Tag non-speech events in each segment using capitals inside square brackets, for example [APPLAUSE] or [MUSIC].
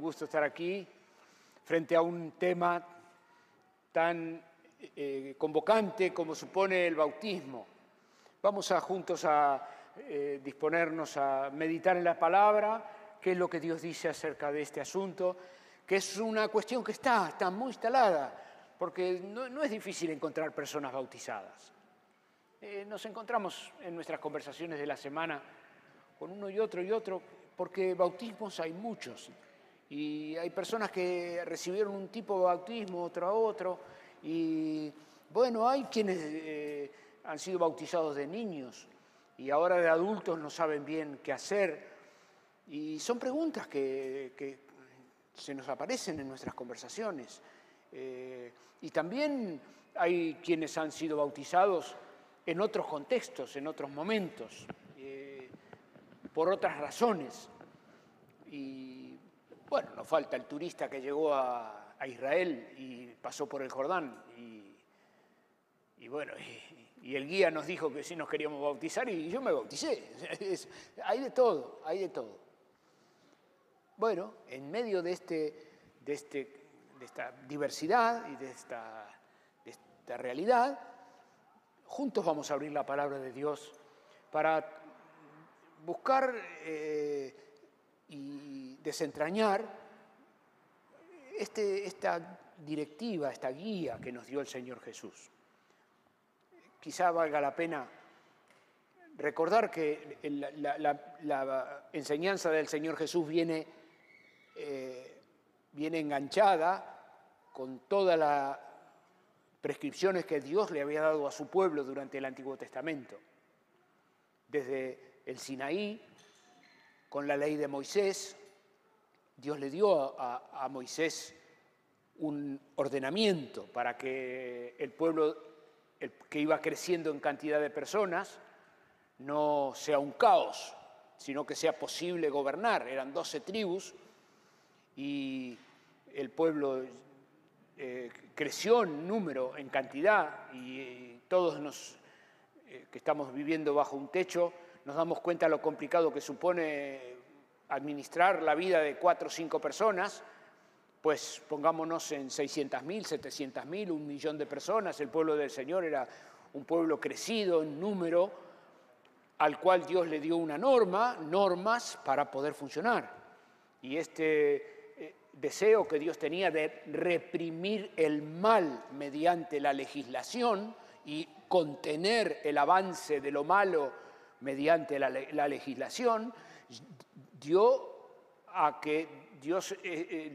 gusto estar aquí frente a un tema tan eh, convocante como supone el bautismo. Vamos a juntos a eh, disponernos a meditar en la palabra, qué es lo que Dios dice acerca de este asunto, que es una cuestión que está, está muy instalada, porque no, es difícil encontrar personas bautizadas. Eh, nos encontramos en nuestras conversaciones de la semana con uno y otro y otro, porque bautismos hay muchos. Y hay personas que recibieron un tipo de bautismo, otro a otro. Y bueno, hay quienes eh, han sido bautizados de niños y ahora de adultos no saben bien qué hacer. Y son preguntas que, se nos aparecen en nuestras conversaciones. Eh, y también hay quienes han sido bautizados en otros contextos, en otros momentos, eh, por otras razones. Y bueno, nos falta el turista que llegó a, Israel y pasó por el Jordán. Y, bueno, y, el guía nos dijo que sí nos queríamos bautizar y yo me bauticé. [LAUGHS] hay de todo, hay de todo. Bueno, en medio de, este, de, este, de esta diversidad y de esta, de esta realidad, juntos vamos a abrir la palabra de Dios para buscar eh, y desentrañar este, esta directiva, esta guía que nos dio el Señor Jesús. Quizá valga la pena recordar que la, enseñanza del Señor Jesús viene, eh, viene enganchada con todas las prescripciones que Dios le había dado a su pueblo durante el Antiguo Testamento. Desde el Sinaí, con la ley de Moisés, Dios le dio a, Moisés un ordenamiento para que el pueblo que iba creciendo en cantidad de personas no sea un caos, sino que sea posible gobernar. Eran doce tribus y el pueblo eh, creció en número, en cantidad, y, todos nos, eh, que estamos viviendo bajo un techo, nos damos cuenta de lo complicado que supone administrar la vida de cuatro o cinco personas, pues pongámonos en 600.000, 700.000, un millón de personas. El pueblo del Señor era un pueblo crecido en número, al cual Dios le dio una norma, normas para poder funcionar. Y este eh, deseo que Dios tenía de reprimir el mal mediante la legislación y contener el avance de lo malo mediante la, legislación, dio a que Dios eh, eh,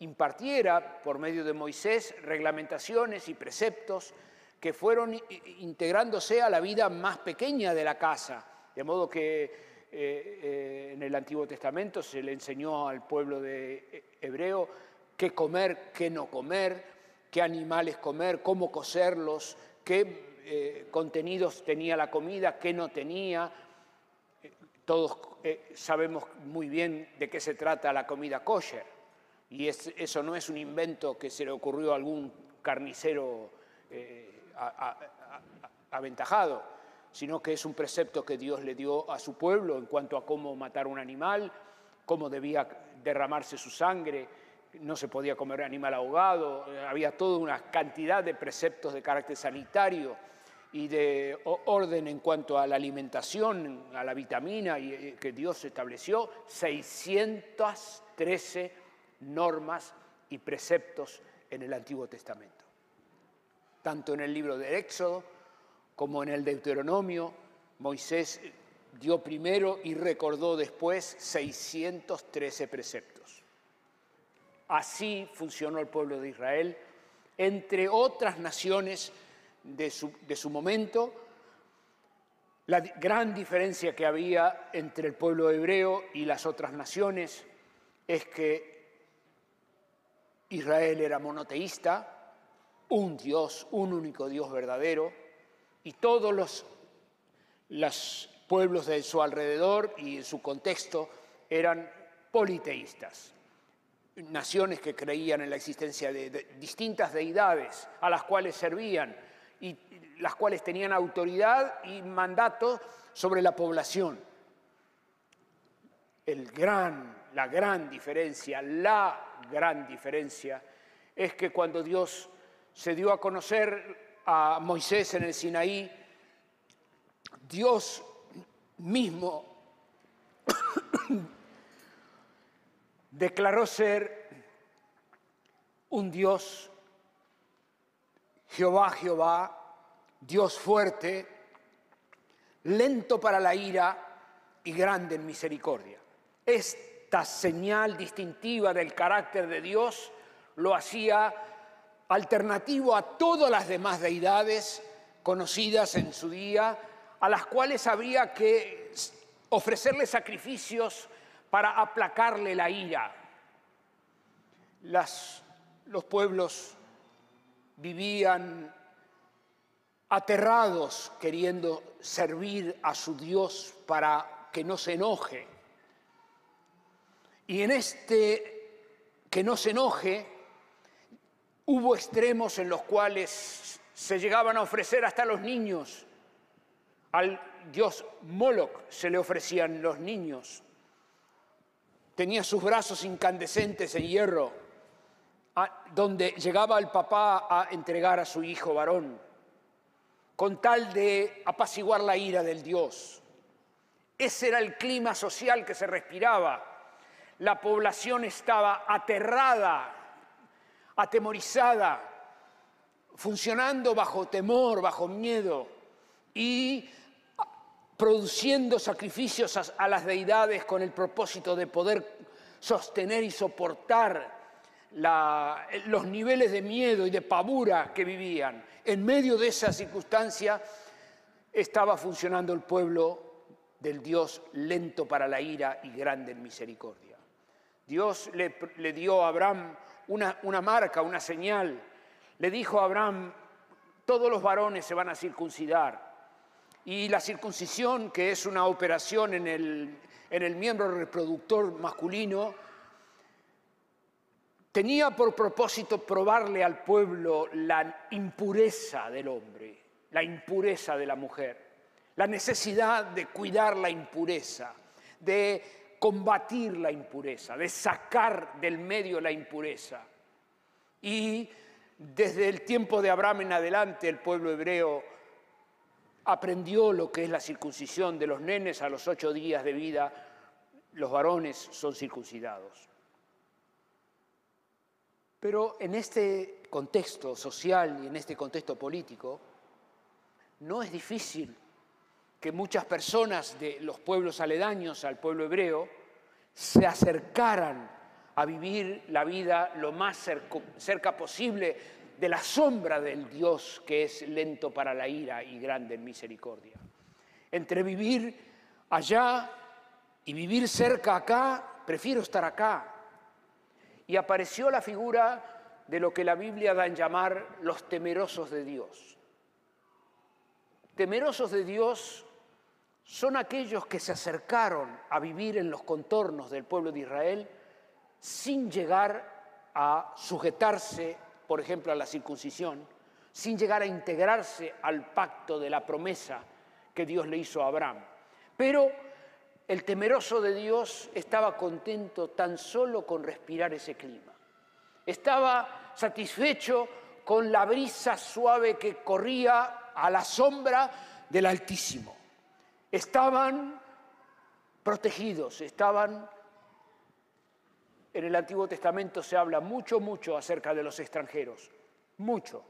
impartiera por medio de Moisés reglamentaciones y preceptos que fueron integrándose a la vida más pequeña de la casa, de modo que eh, en el Antiguo Testamento se le enseñó al pueblo de hebreo qué comer, qué no comer, qué animales comer, cómo cocerlos, qué contenidos tenía la comida, qué no tenía. Todos eh, sabemos muy bien de qué se trata la comida kosher. Y eso no es un invento que se le ocurrió a algún carnicero eh, aventajado, sino que es un precepto que Dios le dio a su pueblo en cuanto a cómo matar un animal, cómo debía derramarse su sangre, no se podía comer animal ahogado, había toda una cantidad de preceptos de carácter sanitario y de orden en cuanto a la alimentación, a la vitamina y, que Dios estableció, 613 normas y preceptos en el Antiguo Testamento. Tanto en el libro de Éxodo como en el Deuteronomio, Moisés dio primero y recordó después 613 preceptos. Así funcionó el pueblo de Israel, entre otras naciones de su, momento, la gran diferencia que había entre el pueblo hebreo y las otras naciones es que Israel era monoteísta, un Dios, un único Dios verdadero, y todos los, los pueblos de su alrededor y en su contexto eran politeístas, naciones que creían en la existencia de distintas deidades a las cuales servían y las cuales tenían autoridad y mandato sobre la población. El gran la gran diferencia, la gran diferencia, es que cuando Dios se dio a conocer a Moisés en el Sinaí, Dios mismo [COUGHS] declaró ser un Dios, Jehová, Jehová, Dios fuerte, lento para la ira y grande en misericordia. Esta señal distintiva del carácter de Dios lo hacía alternativo a todas las demás deidades conocidas en su día, a las cuales habría que ofrecerle sacrificios para aplacarle la ira. los pueblos vivían aterrados queriendo servir a su Dios para que no se enoje. Y en este que no se enoje, hubo extremos en los cuales se llegaban a ofrecer hasta los niños. Al dios Moloch se le ofrecían los niños. Tenía sus brazos incandescentes en hierro, donde llegaba el papá a entregar a su hijo varón, con tal de apaciguar la ira del dios. Ese era el clima social que se respiraba. La población estaba aterrada, atemorizada, funcionando bajo temor, bajo miedo y produciendo sacrificios a, las deidades con el propósito de poder sostener y soportar los niveles de miedo y de pavura que vivían. En medio de esa circunstancia estaba funcionando el pueblo del Dios lento para la ira y grande en misericordia. Dios le, dio a Abraham una, una marca, una señal. Le dijo a Abraham, todos los varones se van a circuncidar. Y la circuncisión, que es una operación en el, en el miembro reproductor masculino, tenía por propósito probarle al pueblo la impureza del hombre, la impureza de la mujer la necesidad de cuidar la impureza, de combatir la impureza, de sacar del medio la impureza. Y desde el tiempo de Abraham en adelante el pueblo hebreo aprendió lo que es la circuncisión de los nenes a los ocho días de vida, los varones son circuncidados. Pero en este contexto social y en este contexto político, no es difícil que muchas personas de los pueblos aledaños al pueblo hebreo se acercaran a vivir la vida lo más cerca posible de la sombra del Dios que es lento para la ira y grande en misericordia. Entre vivir allá y vivir cerca acá, prefiero estar acá. Y apareció la figura de lo que la Biblia da en llamar los temerosos de Dios. Temerosos de Dios son aquellos que se acercaron a vivir en los contornos del pueblo de Israel sin llegar a sujetarse, por ejemplo, a la circuncisión, sin llegar a integrarse al pacto de la promesa que Dios le hizo a Abraham. Pero el temeroso de Dios estaba contento tan solo con respirar ese clima. Estaba satisfecho con la brisa suave que corría a la sombra del Altísimo estaban protegidos, estaban... En el Antiguo Testamento se habla mucho, mucho acerca de los extranjeros, mucho.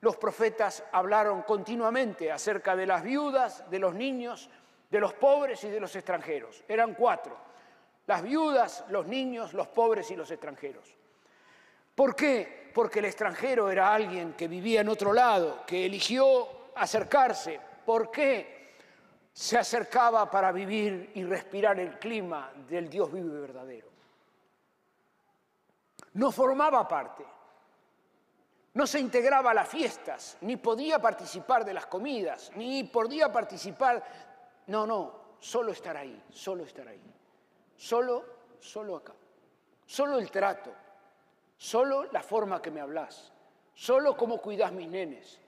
Los profetas hablaron continuamente acerca de las viudas, de los niños, de los pobres y de los extranjeros. Eran cuatro. Las viudas, los niños, los pobres y los extranjeros. ¿Por qué? Porque el extranjero era alguien que vivía en otro lado, que eligió acercarse. ¿Por qué? se acercaba para vivir y respirar el clima del Dios vivo y verdadero. No formaba parte, no se integraba a las fiestas, ni podía participar de las comidas, ni podía participar, no, no, solo estar ahí, solo estar ahí, solo, solo acá, solo el trato, solo la forma que me hablas, solo cómo cuidas mis nenes,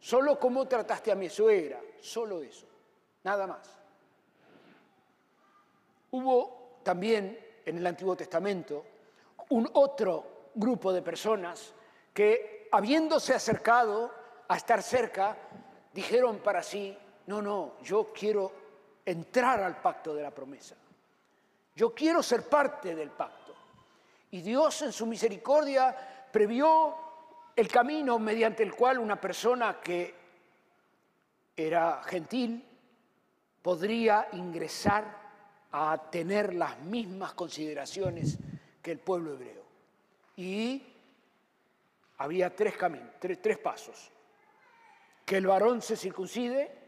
solo cómo trataste a mi suegra, solo eso. Nada más. Hubo también en el Antiguo Testamento un otro grupo de personas que, habiéndose acercado a estar cerca, dijeron para sí, no, no, yo quiero entrar al pacto de la promesa. Yo quiero ser parte del pacto. Y Dios en su misericordia previó el camino mediante el cual una persona que era gentil podría ingresar a tener las mismas consideraciones que el pueblo hebreo. Y había tres caminos, tres, tres pasos. Que el varón se circuncide,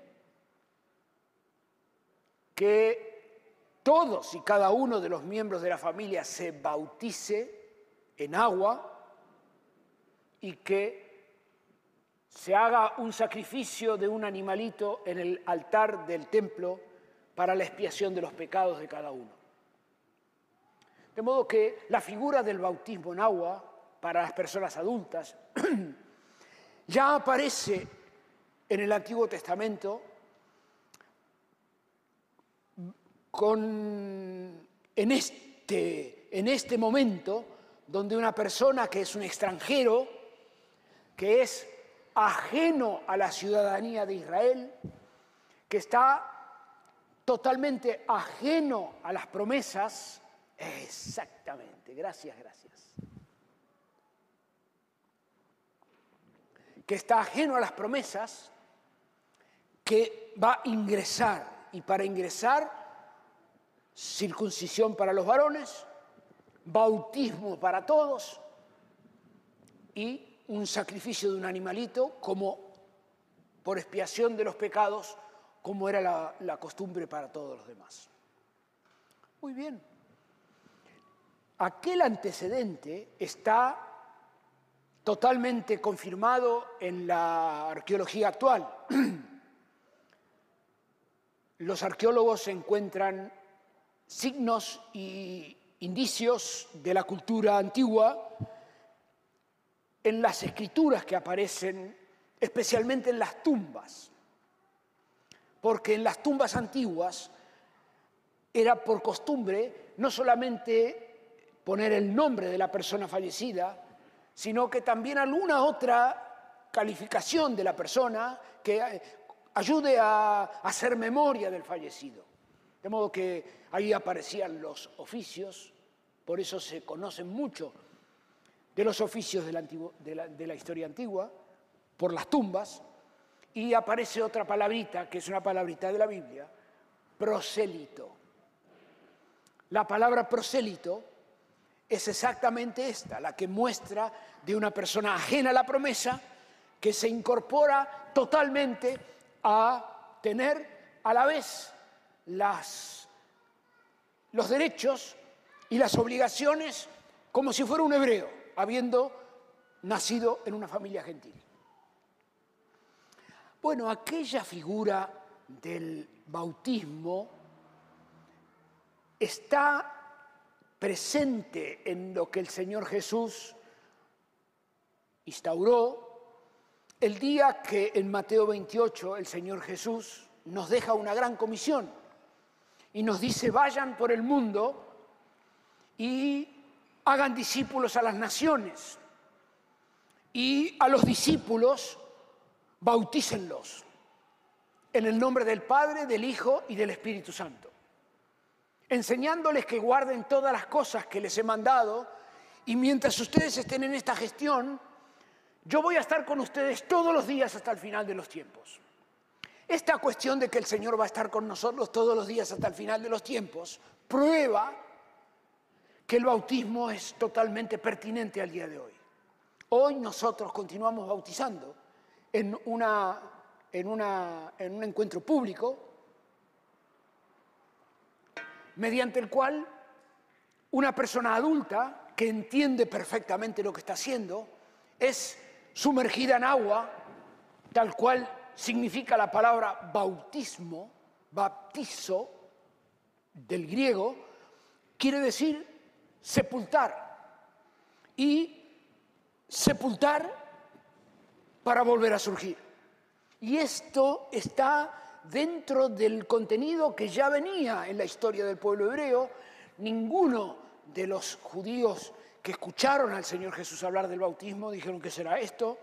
que todos y cada uno de los miembros de la familia se bautice en agua y que se haga un sacrificio de un animalito en el altar del templo para la expiación de los pecados de cada uno. De modo que la figura del bautismo en agua para las personas adultas [CLEARS THROAT] ya aparece en el Antiguo Testamento con, en, este, en este momento donde una persona que es un extranjero, que es ajeno a la ciudadanía de Israel, que está totalmente ajeno a las promesas, Exactamente, gracias, gracias. Que está ajeno a las promesas, que va a ingresar, y para ingresar, circuncisión para los varones, bautismo para todos y un sacrificio de un animalito como por expiación de los pecados, como era la, costumbre para todos los demás. Muy bien aquel antecedente está totalmente confirmado en la arqueología actual. [CLEARS THROAT] Los arqueólogos encuentran signos y indicios de la cultura antigua en las escrituras que aparecen, especialmente en las tumbas, porque en las tumbas antiguas era por costumbre no solamente poner el nombre de la persona fallecida, sino que también alguna otra calificación de la persona que eh, ayude a hacer memoria del fallecido. De modo que ahí aparecían los oficios, por eso se conocen mucho de los oficios de la, de la historia antigua, por las tumbas, y aparece otra palabrita, que es una palabrita de la Biblia, prosélito. La palabra prosélito es exactamente esta, la que muestra de una persona ajena a la promesa que se incorpora totalmente a tener a la vez las, los derechos y las obligaciones como si fuera un hebreo, habiendo nacido en una familia gentil. Bueno, aquella figura del bautismo está presente en lo que el Señor Jesús instauró el día que en Mateo 28 el Señor Jesús nos deja una gran comisión y nos dice, vayan por el mundo y hagan discípulos a las naciones y a los discípulos bautícenlos en el nombre del Padre, del Hijo y del Espíritu Santo enseñándoles que guarden todas las cosas que les he mandado y mientras ustedes estén en esta gestión, yo voy a estar con ustedes todos los días hasta el final de los tiempos. Esta cuestión de que el Señor va a estar con nosotros todos los días hasta el final de los tiempos prueba que el bautismo es totalmente pertinente al día de hoy. Hoy nosotros continuamos bautizando en, una, en, una, en un encuentro público mediante el cual una persona adulta que entiende perfectamente lo que está haciendo es sumergida en agua, tal cual significa la palabra bautismo, baptizo del griego, quiere decir sepultar. Y sepultar para volver a surgir. Y esto está dentro del contenido que ya venía en la historia del pueblo hebreo, ninguno de los judíos que escucharon al Señor Jesús hablar del bautismo dijeron que será esto,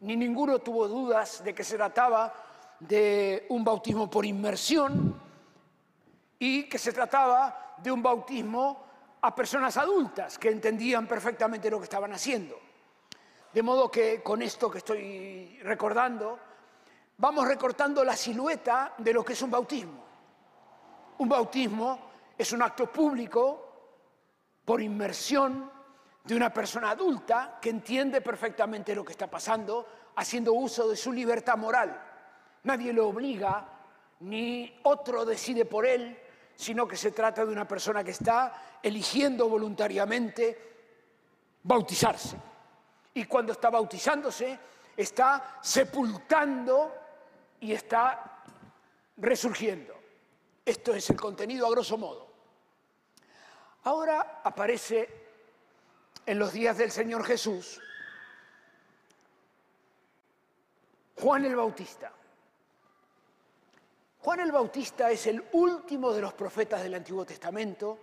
ni ninguno tuvo dudas de que se trataba de un bautismo por inmersión y que se trataba de un bautismo a personas adultas que entendían perfectamente lo que estaban haciendo. De modo que con esto que estoy recordando, vamos recortando la silueta de lo que es un bautismo. Un bautismo es un acto público por inmersión de una persona adulta que entiende perfectamente lo que está pasando, haciendo uso de su libertad moral. Nadie lo obliga, ni otro decide por él, sino que se trata de una persona que está eligiendo voluntariamente bautizarse. Y cuando está bautizándose, está sepultando y está resurgiendo. Esto es el contenido a grosso modo. Ahora aparece en los días del Señor Jesús Juan el Bautista. Juan el Bautista es el último de los profetas del Antiguo Testamento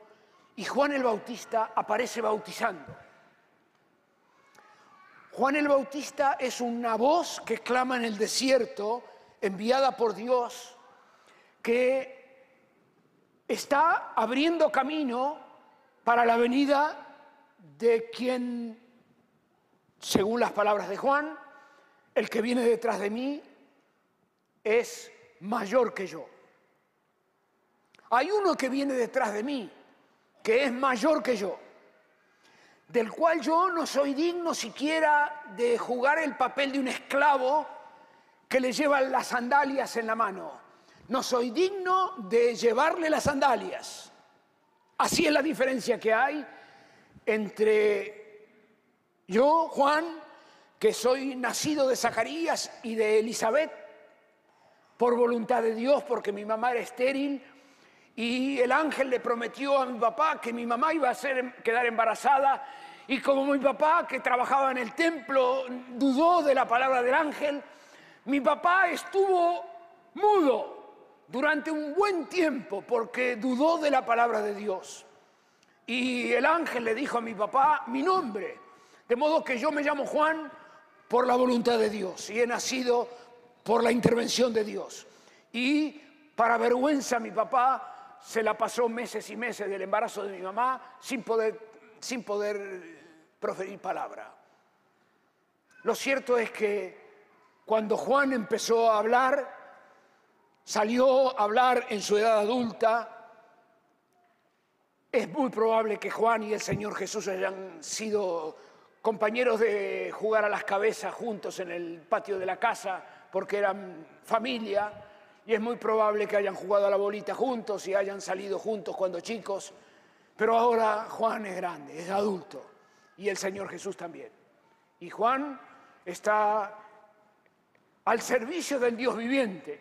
y Juan el Bautista aparece bautizando. Juan el Bautista es una voz que clama en el desierto, enviada por Dios, que está abriendo camino para la venida de quien, según las palabras de Juan, el que viene detrás de mí es mayor que yo. Hay uno que viene detrás de mí, que es mayor que yo, del cual yo no soy digno siquiera de jugar el papel de un esclavo que le lleva las sandalias en la mano. No soy digno de llevarle las sandalias. Así es la diferencia que hay entre yo, Juan, que soy nacido de Zacarías y de Elizabeth, por voluntad de Dios, porque mi mamá era estéril, y el ángel le prometió a mi papá que mi mamá iba a quedar embarazada, y como mi papá, que trabajaba en el templo, dudó de la palabra del ángel, mi papá estuvo mudo durante un buen tiempo porque dudó de la palabra de Dios. Y el ángel le dijo a mi papá mi nombre, de modo que yo me llamo Juan por la voluntad de Dios y he nacido por la intervención de Dios. Y para vergüenza mi papá se la pasó meses y meses del embarazo de mi mamá sin poder, sin poder proferir palabra. Lo cierto es que cuando Juan empezó a hablar, salió a hablar en su edad adulta, es muy probable que Juan y el Señor Jesús hayan sido compañeros de jugar a las cabezas juntos en el patio de la casa porque eran familia y es muy probable que hayan jugado a la bolita juntos y hayan salido juntos cuando chicos, pero ahora Juan es grande, es adulto y el Señor Jesús también. Y Juan está al servicio del Dios viviente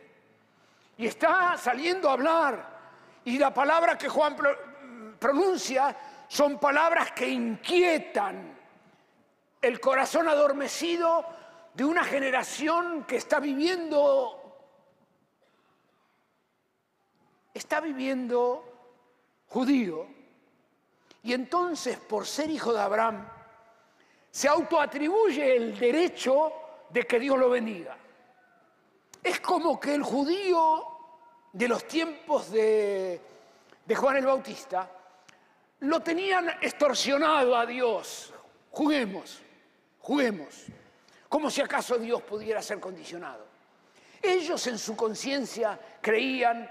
y está saliendo a hablar y la palabra que Juan pronuncia son palabras que inquietan el corazón adormecido de una generación que está viviendo, está viviendo judío, y entonces por ser hijo de Abraham, se autoatribuye el derecho de que Dios lo bendiga. Es como que el judío de los tiempos de, de Juan el Bautista lo tenían extorsionado a Dios. Juguemos, juguemos, como si acaso Dios pudiera ser condicionado. Ellos en su conciencia creían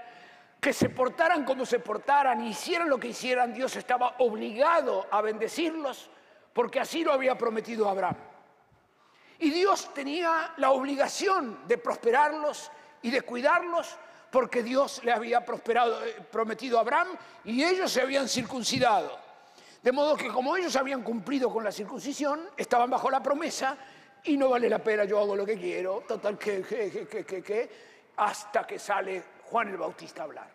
que se portaran como se portaran, hicieran lo que hicieran, Dios estaba obligado a bendecirlos porque así lo había prometido Abraham. Y Dios tenía la obligación de prosperarlos y de cuidarlos porque Dios le había prosperado, eh, prometido a Abraham y ellos se habían circuncidado. De modo que como ellos habían cumplido con la circuncisión, estaban bajo la promesa y no vale la pena, yo hago lo que quiero, total que, que, que, que, hasta que sale Juan el Bautista a hablar.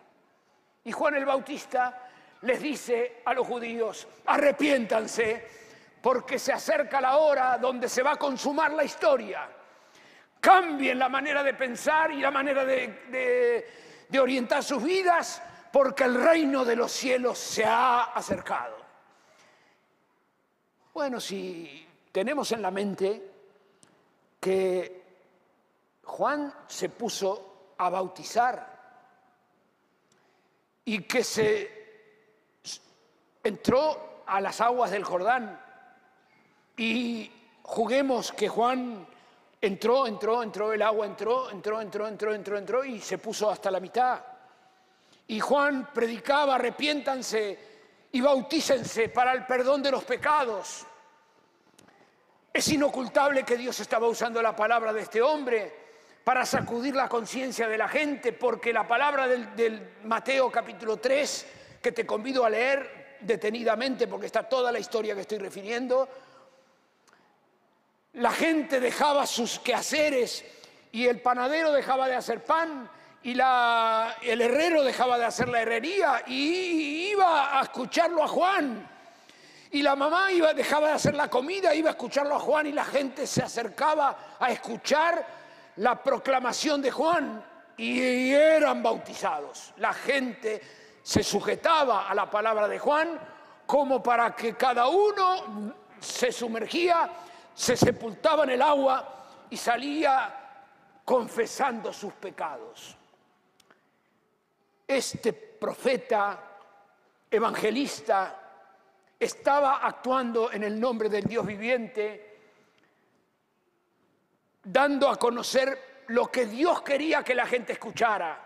Y Juan el Bautista les dice a los judíos, arrepiéntanse porque se acerca la hora donde se va a consumar la historia cambien la manera de pensar y la manera de, orientar sus vidas, porque el reino de los cielos se ha acercado. Bueno, si tenemos en la mente que Juan se puso a bautizar y que se entró a las aguas del Jordán y juguemos que Juan entró, entró, entró, el agua entró, entró, entró, entró, entró, entró y se puso hasta la mitad. Y Juan predicaba, arrepiéntanse y bautícense para el perdón de los pecados. Es inocultable que Dios estaba usando la palabra de este hombre para sacudir la conciencia de la gente, porque la palabra del, Mateo capítulo 3, que te convido a leer detenidamente porque está toda la historia que estoy refiriendo, la gente dejaba sus quehaceres y el panadero dejaba de hacer pan y la, el herrero dejaba de hacer la herrería y iba a escucharlo a Juan. Y la mamá iba, dejaba de hacer la comida, iba a escucharlo a Juan y la gente se acercaba a escuchar la proclamación de Juan y eran bautizados. La gente se sujetaba a la palabra de Juan como para que cada uno se sumergía, se sepultaba en el agua y salía confesando sus pecados. Este profeta evangelista estaba actuando en el nombre del Dios viviente dando a conocer lo que Dios quería que la gente escuchara.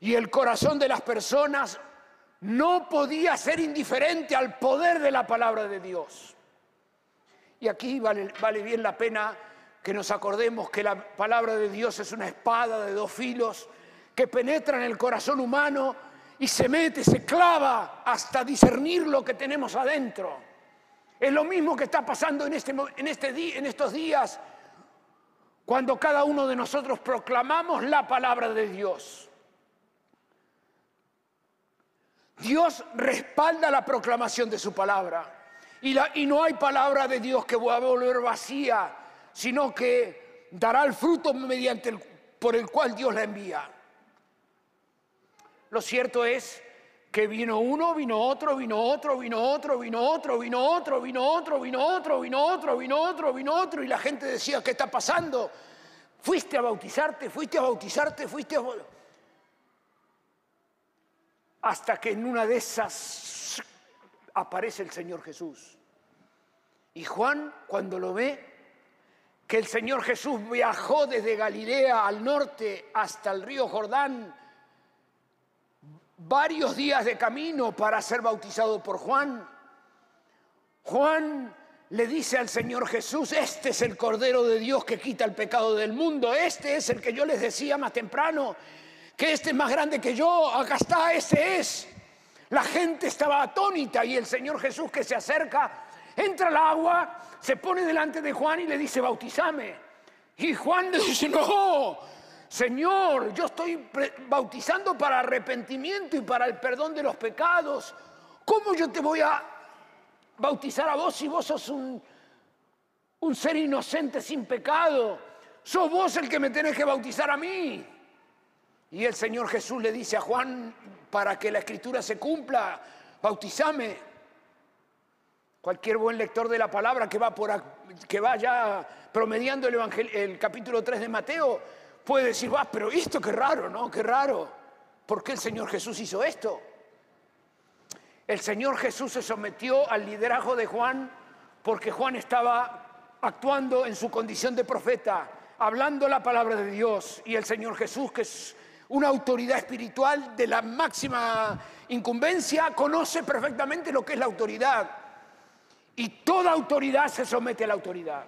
Y el corazón de las personas no podía ser indiferente al poder de la palabra de Dios. Y aquí vale, bien la pena que nos acordemos que la palabra de Dios es una espada de dos filos que penetra en el corazón humano y se mete, se clava hasta discernir lo que tenemos adentro. Es lo mismo que está pasando en, este, en, este, en estos días cuando cada uno de nosotros proclamamos la palabra de Dios. Dios respalda la proclamación de su palabra. Y, no hay palabra de Dios que va a volver vacía, sino que dará el fruto mediante por el cual Dios la envía. Lo cierto es que vino uno, vino otro, vino otro, vino otro, vino otro, vino otro, vino otro, vino otro, vino otro, vino otro, vino otro, y la gente decía, ¿qué está pasando? Fuiste a bautizarte, fuiste a bautizarte, fuiste a... Hasta que en una de esas aparece el Señor Jesús. Y Juan, cuando lo ve, que el Señor Jesús viajó desde Galilea al norte hasta el río Jordán, varios días de camino para ser bautizado por Juan. Juan le dice al Señor Jesús, este es el Cordero de Dios que quita el pecado del mundo, este es el que yo les decía más temprano, que este es más grande que yo, acá está, ese es. La gente estaba atónita y el Señor Jesús que se acerca, entra al agua, se pone delante de Juan y le dice, bautizame. Y Juan le dice, no, Señor, yo estoy bautizando para arrepentimiento y para el perdón de los pecados. ¿Cómo yo te voy a bautizar a vos si vos sos un, un ser inocente sin pecado? Sos vos el que me tenés que bautizar a mí. Y el Señor Jesús le dice a Juan, para que la escritura se cumpla, bautizame. Cualquier buen lector de la palabra que va, por, que vaya promediando el, el capítulo 3 de Mateo, puede decir, va, pero esto qué raro, ¿no? Qué raro. ¿Por qué el Señor Jesús hizo esto? El Señor Jesús se sometió al liderazgo de Juan porque Juan estaba actuando en su condición de profeta, hablando la palabra de Dios. Y el Señor Jesús, que es una autoridad espiritual de la máxima incumbencia, conoce perfectamente lo que es la autoridad. Y toda autoridad se somete a la autoridad.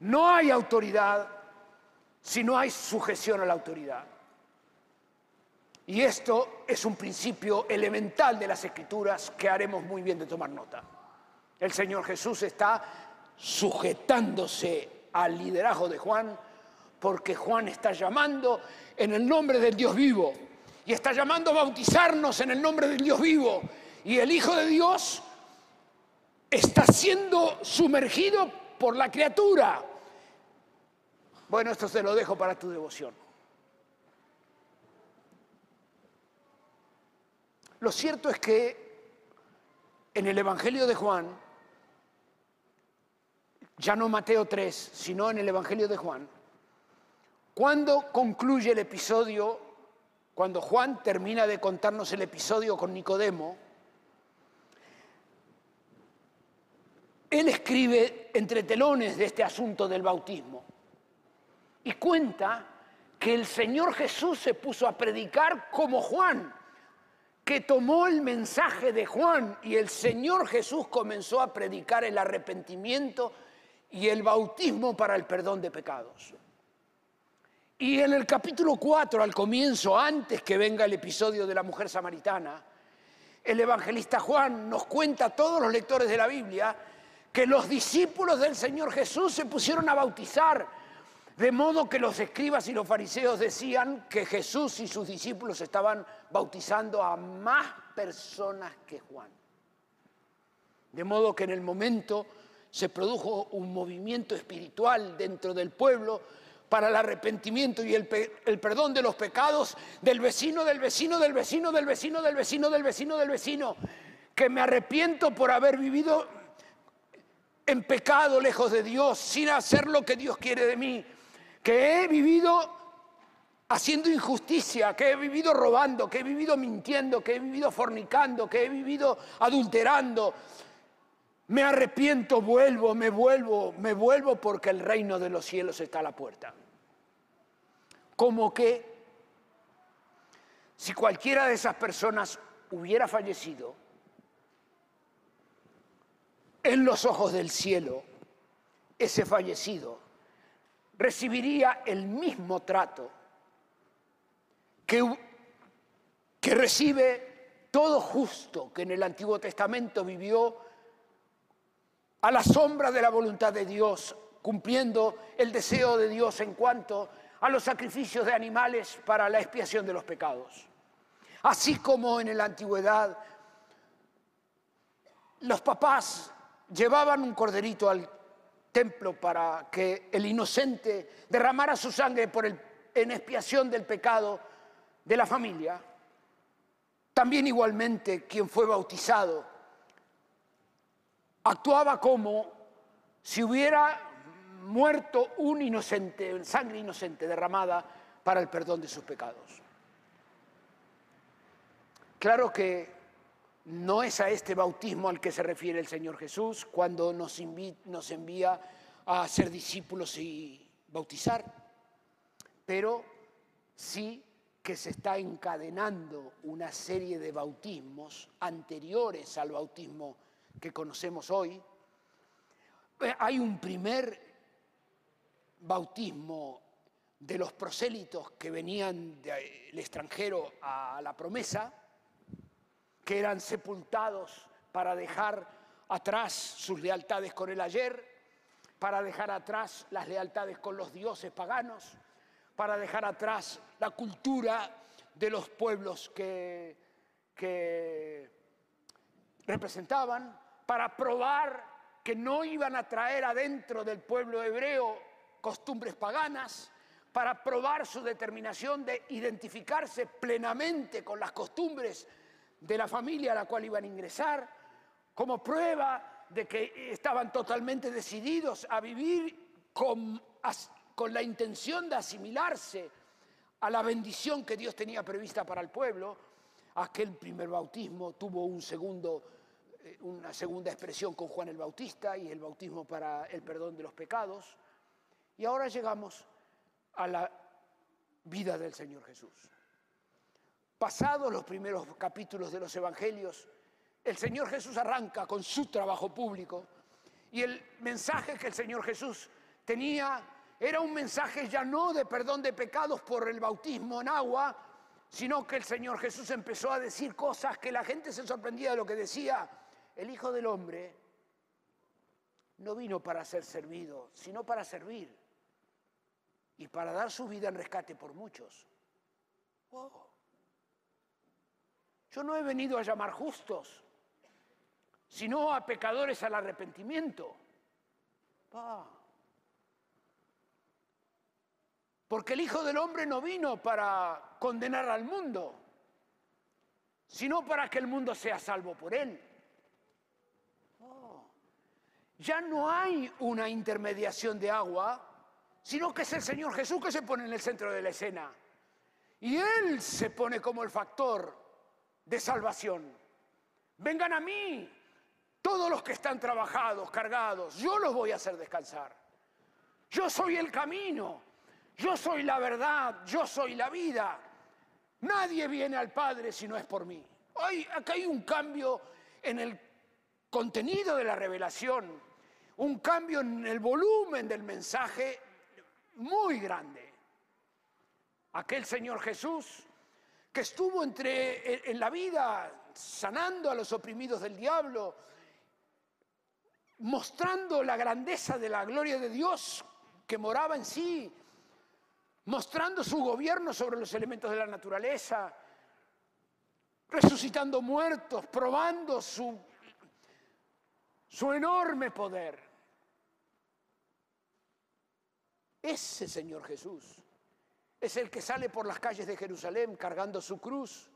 No hay autoridad si no hay sujeción a la autoridad. Y esto es un principio elemental de las escrituras que haremos muy bien de tomar nota. El Señor Jesús está sujetándose al liderazgo de Juan porque Juan está llamando en el nombre del Dios vivo y está llamando a bautizarnos en el nombre del Dios vivo. Y el Hijo de Dios está siendo sumergido por la criatura. Bueno, esto se lo dejo para tu devoción. Lo cierto es que en el Evangelio de Juan, ya no Mateo 3, sino en el Evangelio de Juan, cuando concluye el episodio, cuando Juan termina de contarnos el episodio con Nicodemo, él escribe entre telones de este asunto del bautismo y cuenta que el Señor Jesús se puso a predicar como Juan, que tomó el mensaje de Juan y el Señor Jesús comenzó a predicar el arrepentimiento y el bautismo para el perdón de pecados. Y en el capítulo 4, al comienzo, antes que venga el episodio de la mujer samaritana, el evangelista Juan nos cuenta a todos los lectores de la Biblia que los discípulos del Señor Jesús se pusieron a bautizar, de modo que los escribas y los fariseos decían que Jesús y sus discípulos estaban bautizando a más personas que Juan. De modo que en el momento se produjo un movimiento espiritual dentro del pueblo para el arrepentimiento y el, perdón de los pecados del vecino, del vecino, del vecino, del vecino, del vecino, del vecino, del vecino, que me arrepiento por haber vivido en pecado lejos de Dios, sin hacer lo que Dios quiere de mí, que he vivido haciendo injusticia, que he vivido robando, que he vivido mintiendo, que he vivido fornicando, que he vivido adulterando. Me arrepiento, vuelvo, me vuelvo, me vuelvo porque el reino de los cielos está a la puerta. Como que si cualquiera de esas personas hubiera fallecido, en los ojos del cielo, ese fallecido recibiría el mismo trato que, que recibe todo justo que en el Antiguo Testamento vivió a la sombra de la voluntad de Dios, cumpliendo el deseo de Dios en cuanto a los sacrificios de animales para la expiación de los pecados. Así como en la antigüedad los papás llevaban un corderito al templo para que el inocente derramara su sangre por el, en expiación del pecado de la familia, también igualmente quien fue bautizado actuaba como si hubiera muerto un inocente, sangre inocente derramada para el perdón de sus pecados. Claro que no es a este bautismo al que se refiere el Señor Jesús cuando nos, envía a ser discípulos y bautizar, pero sí que se está encadenando una serie de bautismos anteriores al bautismo que conocemos hoy. Eh, hay un primer bautismo de los prosélitos que venían del extranjero a la promesa, que eran sepultados para dejar atrás sus lealtades con el ayer, para dejar atrás las lealtades con los dioses paganos, para dejar atrás la cultura de los pueblos que, que representaban, para probar que no iban a traer adentro del pueblo hebreo costumbres paganas, para probar su determinación de identificarse plenamente con las costumbres de la familia a la cual iban a ingresar, como prueba de que estaban totalmente decididos a vivir con, la intención de asimilarse a la bendición que Dios tenía prevista para el pueblo. Aquel primer bautismo tuvo un segundo, una segunda expresión con Juan el Bautista y el bautismo para el perdón de los pecados. Y ahora llegamos a la vida del Señor Jesús. Pasados los primeros capítulos de los Evangelios, el Señor Jesús arranca con su trabajo público y el mensaje que el Señor Jesús tenía era un mensaje ya no de perdón de pecados por el bautismo en agua, sino que el Señor Jesús empezó a decir cosas que la gente se sorprendía de lo que decía. El Hijo del Hombre no vino para ser servido, sino para servir y para dar su vida en rescate por muchos. Oh. Yo no he venido a llamar justos, sino a pecadores al arrepentimiento. Porque el Hijo del Hombre no vino para condenar al mundo, sino para que el mundo sea salvo por él. Ya no hay una intermediación de agua, sino que es el Señor Jesús que se pone en el centro de la escena. Y Él se pone como el factor de salvación. Vengan a mí, todos los que están trabajados, cargados, yo los voy a hacer descansar. Yo soy el camino, yo soy la verdad, yo soy la vida. Nadie viene al Padre si no es por mí. Hoy acá hay un cambio en el contenido de la revelación, un cambio en el volumen del mensaje muy grande. Aquel Señor Jesús que estuvo entre en la vida sanando a los oprimidos del diablo, mostrando la grandeza de la gloria de Dios que moraba en sí, mostrando su gobierno sobre los elementos de la naturaleza, resucitando muertos, probando su, su enorme poder. Ese Señor Jesús es el que sale por las calles de Jerusalén cargando su cruz.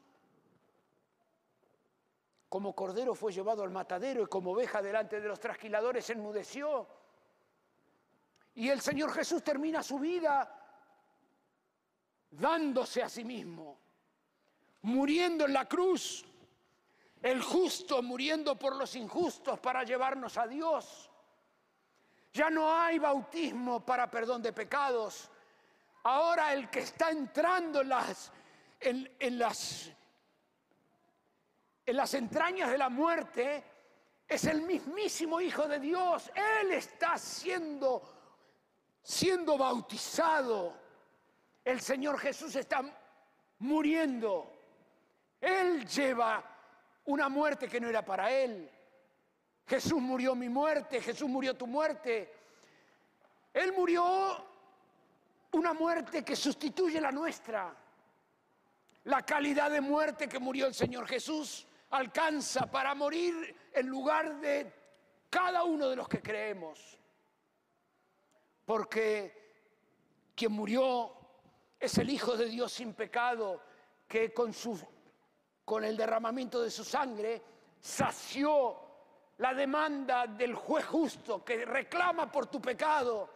Como cordero fue llevado al matadero y como oveja delante de los trasquiladores enmudeció. Y el Señor Jesús termina su vida dándose a sí mismo, muriendo en la cruz, el justo muriendo por los injustos para llevarnos a Dios. Ya no hay bautismo para perdón de pecados. Ahora el que está entrando en las, en, las, en las entrañas de la muerte es el mismísimo Hijo de Dios. Él está siendo, siendo bautizado el Señor Jesús está muriendo. Él lleva una muerte que no era para Él. Jesús murió mi muerte, Jesús murió tu muerte. Él murió una muerte que sustituye la nuestra. La calidad de muerte que murió el Señor Jesús alcanza para morir en lugar de cada uno de los que creemos. Porque quien murió es el Hijo de Dios sin pecado que con, su, con el derramamiento de su sangre sació la demanda del juez justo que reclama por tu pecado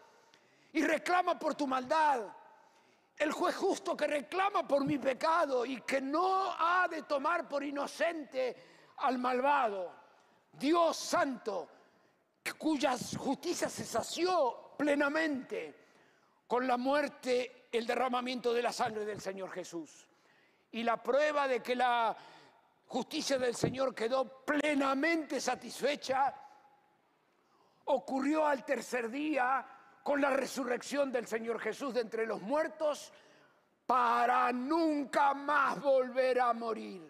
y reclama por tu maldad. El juez justo que reclama por mi pecado y que no ha de tomar por inocente al malvado. Dios santo, cuya justicia se sació plenamente con la muerte el derramamiento de la sangre del Señor Jesús. Y la prueba de que la justicia del Señor quedó plenamente satisfecha ocurrió al tercer día con la resurrección del Señor Jesús de entre los muertos para nunca más volver a morir.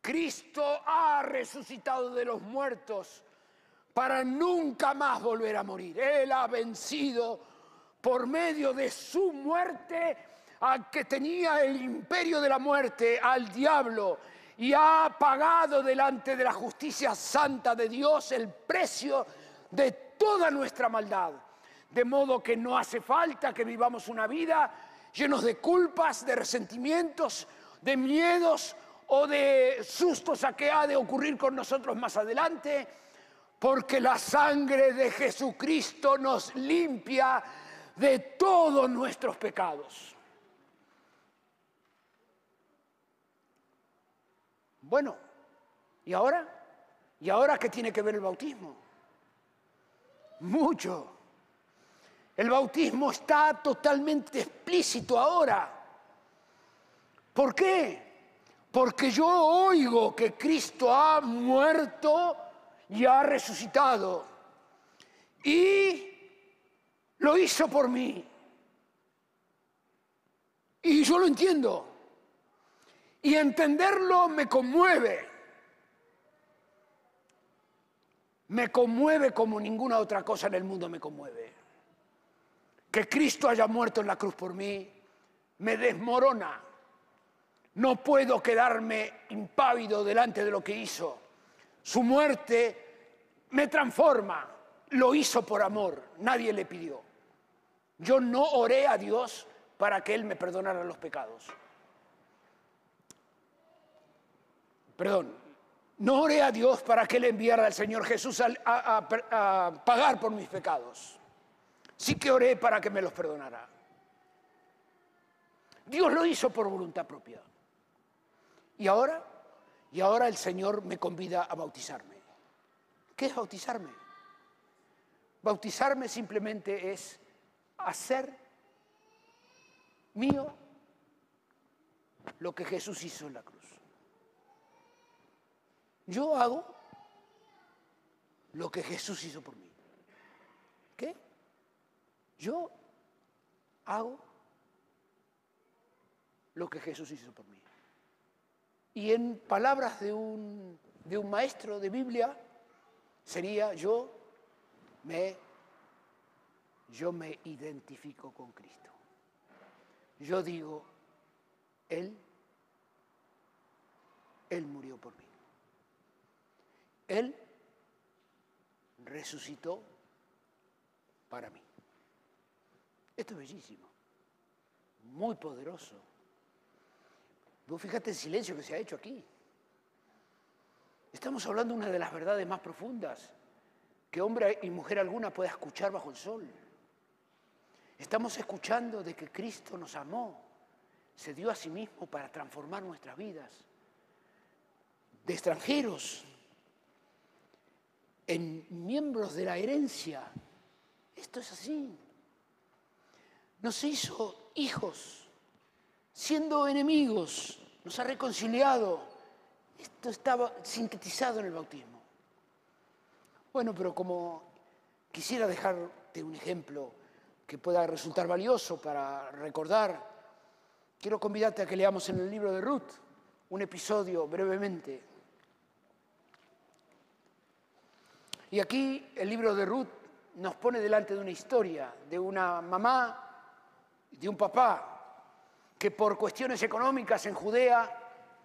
Cristo ha resucitado de los muertos para nunca más volver a morir. Él ha vencido por medio de su muerte al que tenía el imperio de la muerte, al diablo, y ha pagado delante de la justicia santa de Dios el precio de toda nuestra maldad. De modo que no hace falta que vivamos una vida llenos de culpas, de resentimientos, de miedos o de sustos a que ha de ocurrir con nosotros más adelante, porque la sangre de Jesucristo nos limpia de todos nuestros pecados. Bueno, ¿y ahora? ¿Y ahora qué tiene que ver el bautismo? Mucho. El bautismo está totalmente explícito ahora. ¿Por qué? Porque yo oigo que Cristo ha muerto y ha resucitado. Y lo hizo por mí. Y yo lo entiendo. Y entenderlo me conmueve. Me conmueve como ninguna otra cosa en el mundo me conmueve. Que Cristo haya muerto en la cruz por mí me desmorona. No puedo quedarme impávido delante de lo que hizo. Su muerte me transforma. Lo hizo por amor. Nadie le pidió. Yo no oré a Dios para que Él me perdonara los pecados. Perdón, No oré a Dios para que le enviara al Señor Jesús a, a- pagar por mis pecados. Sí que oré para que me los perdonara. Dios lo hizo por voluntad propia. Y ahora, y ahora el Señor me convida a bautizarme. ¿Qué es bautizarme? Bautizarme simplemente es hacer mío lo que Jesús hizo en la cruz. Yo hago lo que Jesús hizo por mí. ¿Qué? Yo hago lo que Jesús hizo por mí. Y en palabras de un, de un maestro de Biblia, sería yo me, yo me identifico con Cristo. Yo digo, Él, Él murió por mí. Él resucitó para mí. Esto es bellísimo, muy poderoso. Vos fíjate el silencio que se ha hecho aquí. Estamos hablando de una de las verdades más profundas que hombre y mujer alguna pueda escuchar bajo el sol. Estamos escuchando de que Cristo nos amó, se dio a sí mismo para transformar nuestras vidas, de extranjeros, en miembros de la herencia. Esto es así. Nos hizo hijos, siendo enemigos, nos ha reconciliado. Esto estaba sintetizado en el bautismo. Bueno, pero como quisiera dejarte un ejemplo que pueda resultar valioso para recordar, quiero convidarte a que leamos en el libro de Ruth un episodio brevemente. Y aquí el libro de Ruth nos pone delante de una historia de una mamá de un papá que por cuestiones económicas en Judea,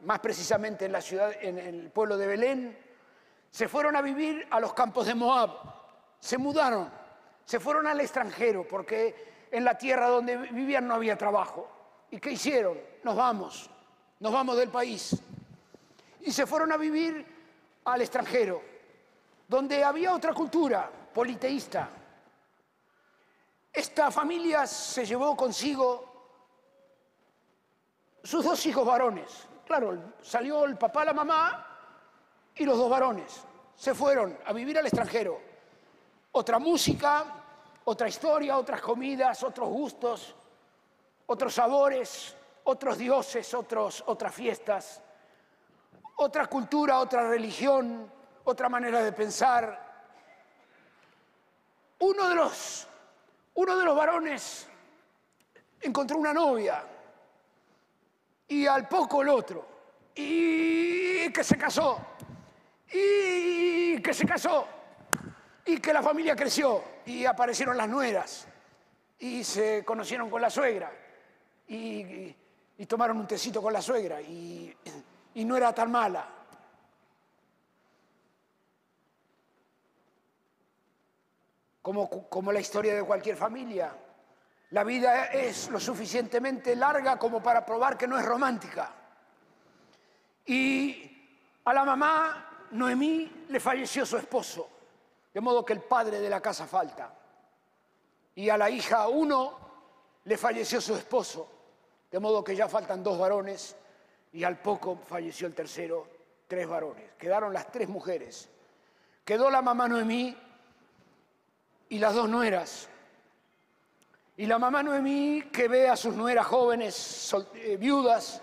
más precisamente en la ciudad, en el pueblo de Belén, se fueron a vivir a los campos de Moab, se mudaron, se fueron al extranjero porque en la tierra donde vivían no había trabajo. ¿Y qué hicieron? Nos vamos, nos vamos del país. Y se fueron a vivir al extranjero, donde había otra cultura politeísta. Esta familia se llevó consigo sus dos hijos varones. Claro, salió el papá, la mamá y los dos varones. Se fueron a vivir al extranjero. Otra música, otra historia, otras comidas, otros gustos, otros sabores, otros dioses, otros, otras fiestas, otra cultura, otra religión, otra manera de pensar. Uno de los, uno de los varones encontró una novia y al poco el otro, y que se casó, y que se casó, y que la familia creció, y aparecieron las nueras, y se conocieron con la suegra, y, tomaron un tecito con la suegra, y no era tan mala. Como, la historia de cualquier familia. La vida es lo suficientemente larga como para probar que no es romántica. Y a la mamá Noemí le falleció su esposo, de modo que el padre de la casa falta. Y a la hija uno le falleció su esposo, de modo que ya faltan dos varones y al poco falleció el tercero, tres varones. Quedaron las tres mujeres. Quedó la mamá Noemí y las dos nueras. Y la mamá Noemí, que ve a sus nueras jóvenes eh, viudas,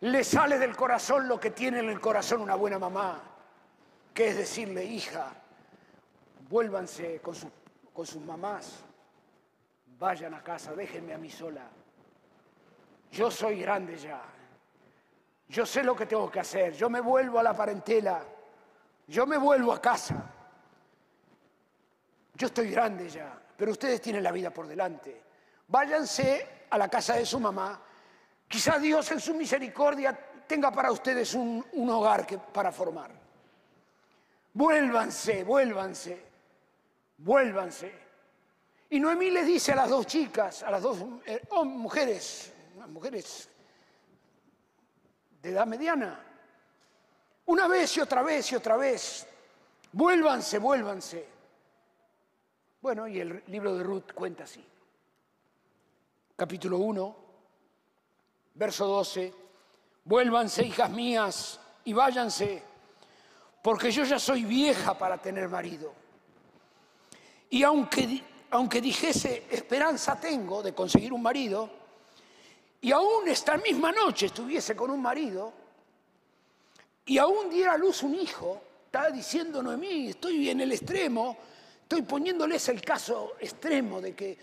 le sale del corazón lo que tiene en el corazón una buena mamá, que es decirle, hija, vuélvanse con, con sus mamás, vayan a casa, déjenme a mí sola. Yo soy grande ya, yo sé lo que tengo que hacer, yo me vuelvo a la parentela, yo me vuelvo a casa. Yo estoy grande ya, pero ustedes tienen la vida por delante. Váyanse a la casa de su mamá. Quizá Dios en su misericordia tenga para ustedes un, un hogar que, para formar. Vuélvanse, vuélvanse, vuélvanse. Y Noemí le dice a las dos chicas, a las dos eh, oh, mujeres, mujeres de edad mediana, Una vez y otra vez y otra vez. Vuélvanse, vuélvanse. Bueno, y el libro de Ruth cuenta así. Capítulo 1, verso 12. Vuélvanse, hijas mías, y váyanse, porque yo ya soy vieja para tener marido. Y aunque, aunque dijese, esperanza tengo de conseguir un marido, y aún esta misma noche estuviese con un marido, y aún diera a luz un hijo, está diciendo Noemí, estoy en el extremo, estoy poniéndoles el caso extremo de que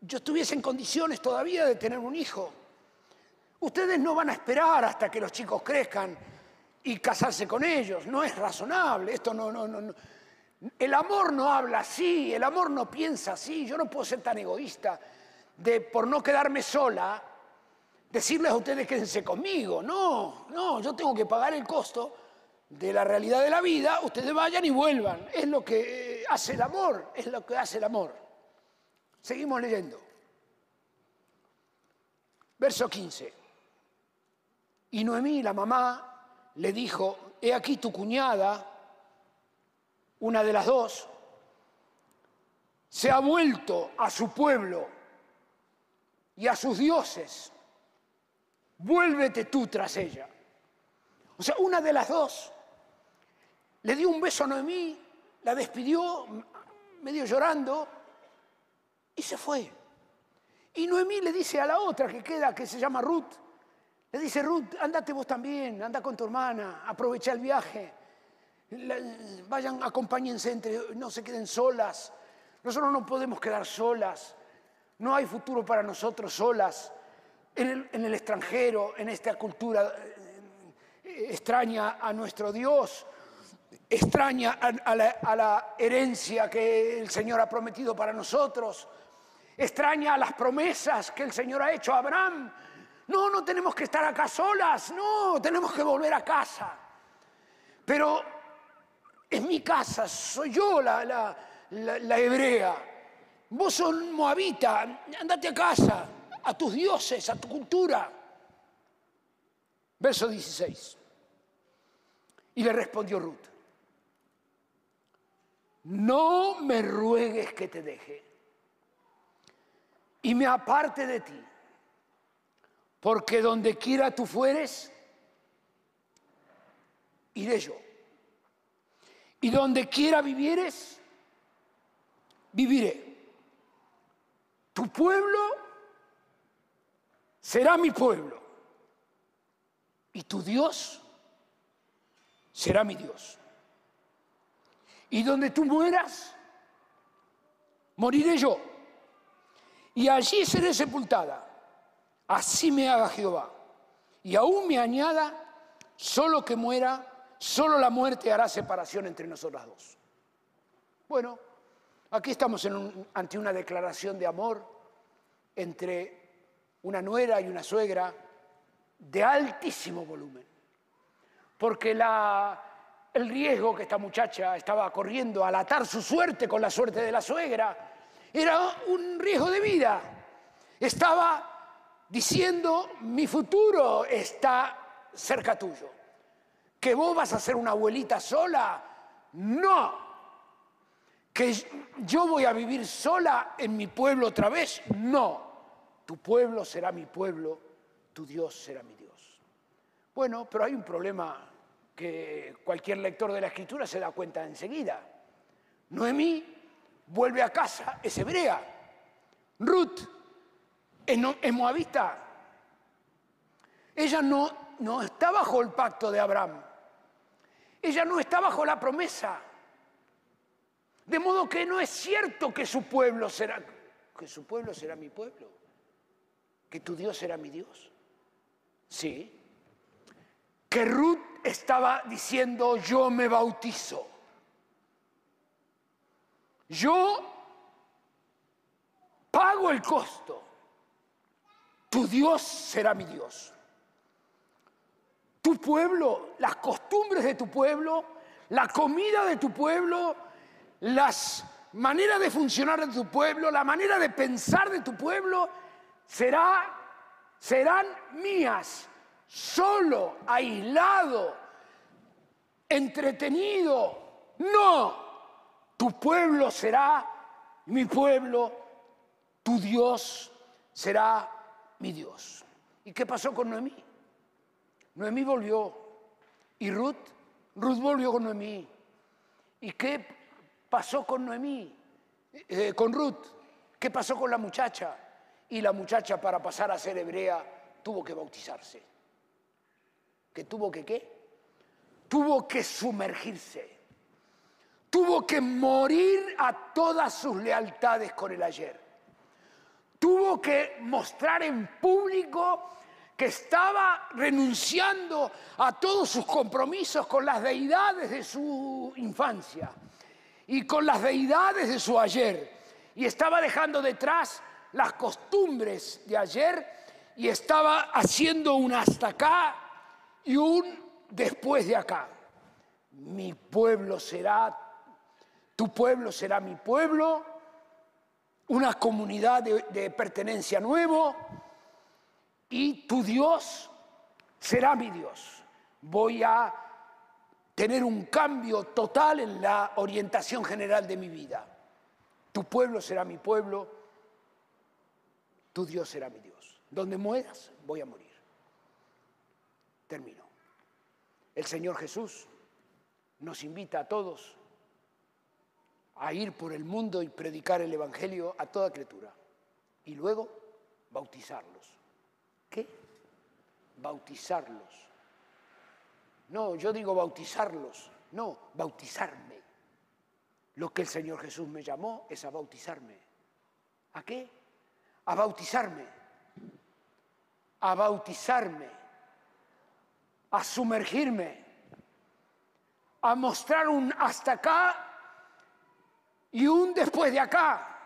yo estuviese en condiciones todavía de tener un hijo. Ustedes no van a esperar hasta que los chicos crezcan y casarse con ellos, no es razonable, esto no, no, no, no. El amor no habla así, el amor no piensa así, yo no puedo ser tan egoísta de por no quedarme sola, decirles a ustedes quédense conmigo, no, no, yo tengo que pagar el costo de la realidad de la vida, ustedes vayan y vuelvan. Es lo que hace el amor, es lo que hace el amor. Seguimos leyendo. Verso 15. Y Noemí, la mamá, le dijo, he aquí tu cuñada, una de las dos, se ha vuelto a su pueblo y a sus dioses. Vuélvete tú tras ella. O sea, una de las dos le dio un beso a Noemí, la despidió medio llorando y se fue. Y Noemí le dice a la otra que queda, que se llama Ruth, le dice, Ruth, andate vos también, anda con tu hermana, aprovecha el viaje, vayan, acompáñense entre, no se queden solas. Nosotros no podemos quedar solas, no hay futuro para nosotros solas. En el, extranjero, en esta cultura eh, extraña a nuestro Dios, extraña a, la, herencia que el Señor ha prometido para nosotros, extraña a las promesas que el Señor ha hecho a Abraham. No, no tenemos que estar acá solas, no, tenemos que volver a casa. Pero es mi casa, soy yo la, la hebrea. Vos sos moabita, andate a casa, a tus dioses, a tu cultura. Verso 16. Y le respondió Ruth no me ruegues que te deje y me aparte de ti, porque donde quiera tú fueres, iré yo. Y donde quiera vivieres, viviré. Tu pueblo será mi pueblo y tu Dios será mi Dios. Y donde tú mueras, moriré yo. Y allí seré sepultada. Así me haga Jehová. Y aún me añada, solo que muera, solo la muerte hará separación entre nosotras dos. Bueno, aquí estamos ante una declaración de amor entre una nuera y una suegra de altísimo volumen. Porque la el riesgo que esta muchacha estaba corriendo al atar su suerte con la suerte de la suegra era un riesgo de vida. Estaba diciendo, mi futuro está cerca tuyo. ¿Que vos vas a ser una abuelita sola? No. ¿Que yo voy a vivir sola en mi pueblo otra vez? No. Tu pueblo será mi pueblo, tu Dios será mi Dios. Bueno, pero hay un problema que cualquier lector de la escritura se da cuenta enseguida. Noemí vuelve a casa, es hebrea. Ruth es, moabita. Ella no, no está bajo el pacto de Abraham. Ella no está bajo la promesa. De modo que no es cierto que su pueblo será, que su pueblo será mi pueblo, que tu Dios será mi Dios. Sí, que Ruth estaba diciendo, yo me bautizo. Yo pago el costo. Tu Dios será mi Dios. Tu pueblo, las costumbres de tu pueblo, la comida de tu pueblo, las maneras de funcionar de tu pueblo, la manera de pensar de tu pueblo, será, serán mías solo, aislado, entretenido. No, tu pueblo será mi pueblo, tu Dios será mi Dios. ¿Y qué pasó con Noemí? Noemí volvió. ¿Y Ruth? Ruth volvió con Noemí. ¿Y qué pasó con Noemí? Eh, con Ruth. ¿Qué pasó con la muchacha? Y la muchacha para pasar a ser hebrea tuvo que bautizarse. ¿Que tuvo que qué? Tuvo que sumergirse. Tuvo que morir a todas sus lealtades con el ayer. Tuvo que mostrar en público que estaba renunciando a todos sus compromisos con las deidades de su infancia y con las deidades de su ayer. Y estaba dejando detrás las costumbres de ayer y estaba haciendo un hasta acá y un después de acá. Mi pueblo será, tu pueblo será mi pueblo, una comunidad de, pertenencia nuevo y tu Dios será mi Dios. Voy a tener un cambio total en la orientación general de mi vida. Tu pueblo será mi pueblo, tu Dios será mi Dios. Donde mueras, voy a morir. Termino. El Señor Jesús nos invita a todos a ir por el mundo y predicar el Evangelio a toda criatura. Y luego bautizarlos. ¿Qué? Bautizarlos. No, yo digo bautizarlos. No, bautizarme. Lo que el Señor Jesús me llamó es a bautizarme. ¿A qué? A bautizarme. A bautizarme. A sumergirme. A mostrar un hasta acá y un después de acá.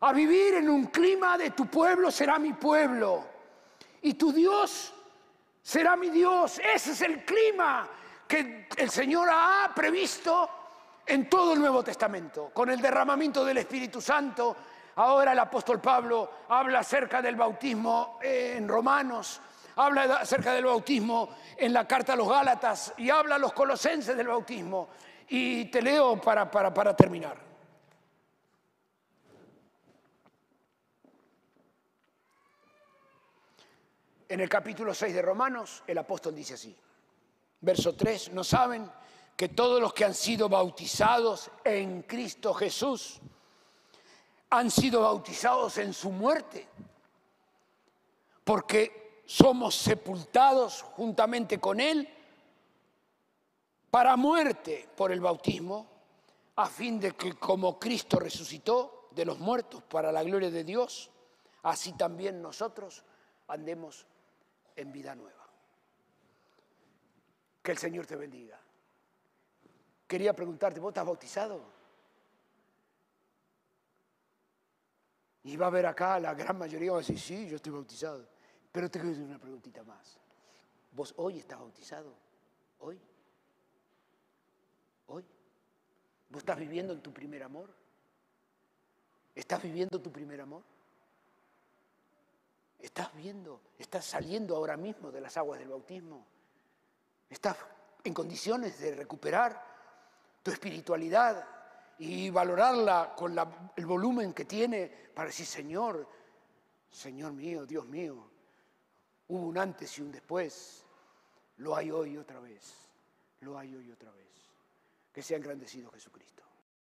A vivir en un clima de tu pueblo será mi pueblo y tu Dios será mi Dios. Ese es el clima que el Señor ha previsto en todo el Nuevo Testamento, con el derramamiento del Espíritu Santo. Ahora el apóstol Pablo habla acerca del bautismo en Romanos, habla acerca del bautismo en la carta a los Gálatas y habla a los colosenses del bautismo. Y te leo para, para, terminar. En el capítulo 6 de Romanos, el apóstol dice así, verso 3, ¿no saben que todos los que han sido bautizados en Cristo Jesús han sido bautizados en su muerte? Porque somos sepultados juntamente con Él para muerte por el bautismo, a fin de que como Cristo resucitó de los muertos para la gloria de Dios, así también nosotros andemos en vida nueva. Que el Señor te bendiga. Quería preguntarte, ¿vos estás bautizado? Y va a ver acá, la gran mayoría va a decir, sí, yo estoy bautizado. Pero te quiero decir una preguntita más. ¿Vos hoy estás bautizado? ¿Hoy? ¿Hoy? ¿Vos estás viviendo en tu primer amor? ¿Estás viviendo tu primer amor? Estás viendo, estás saliendo ahora mismo de las aguas del bautismo. Estás en condiciones de recuperar tu espiritualidad y valorarla con el volumen que tiene para decir, Señor, Señor mío, Dios mío, hubo un antes y un después, lo hay hoy otra vez, lo hay hoy otra vez. Que sea engrandecido Jesucristo.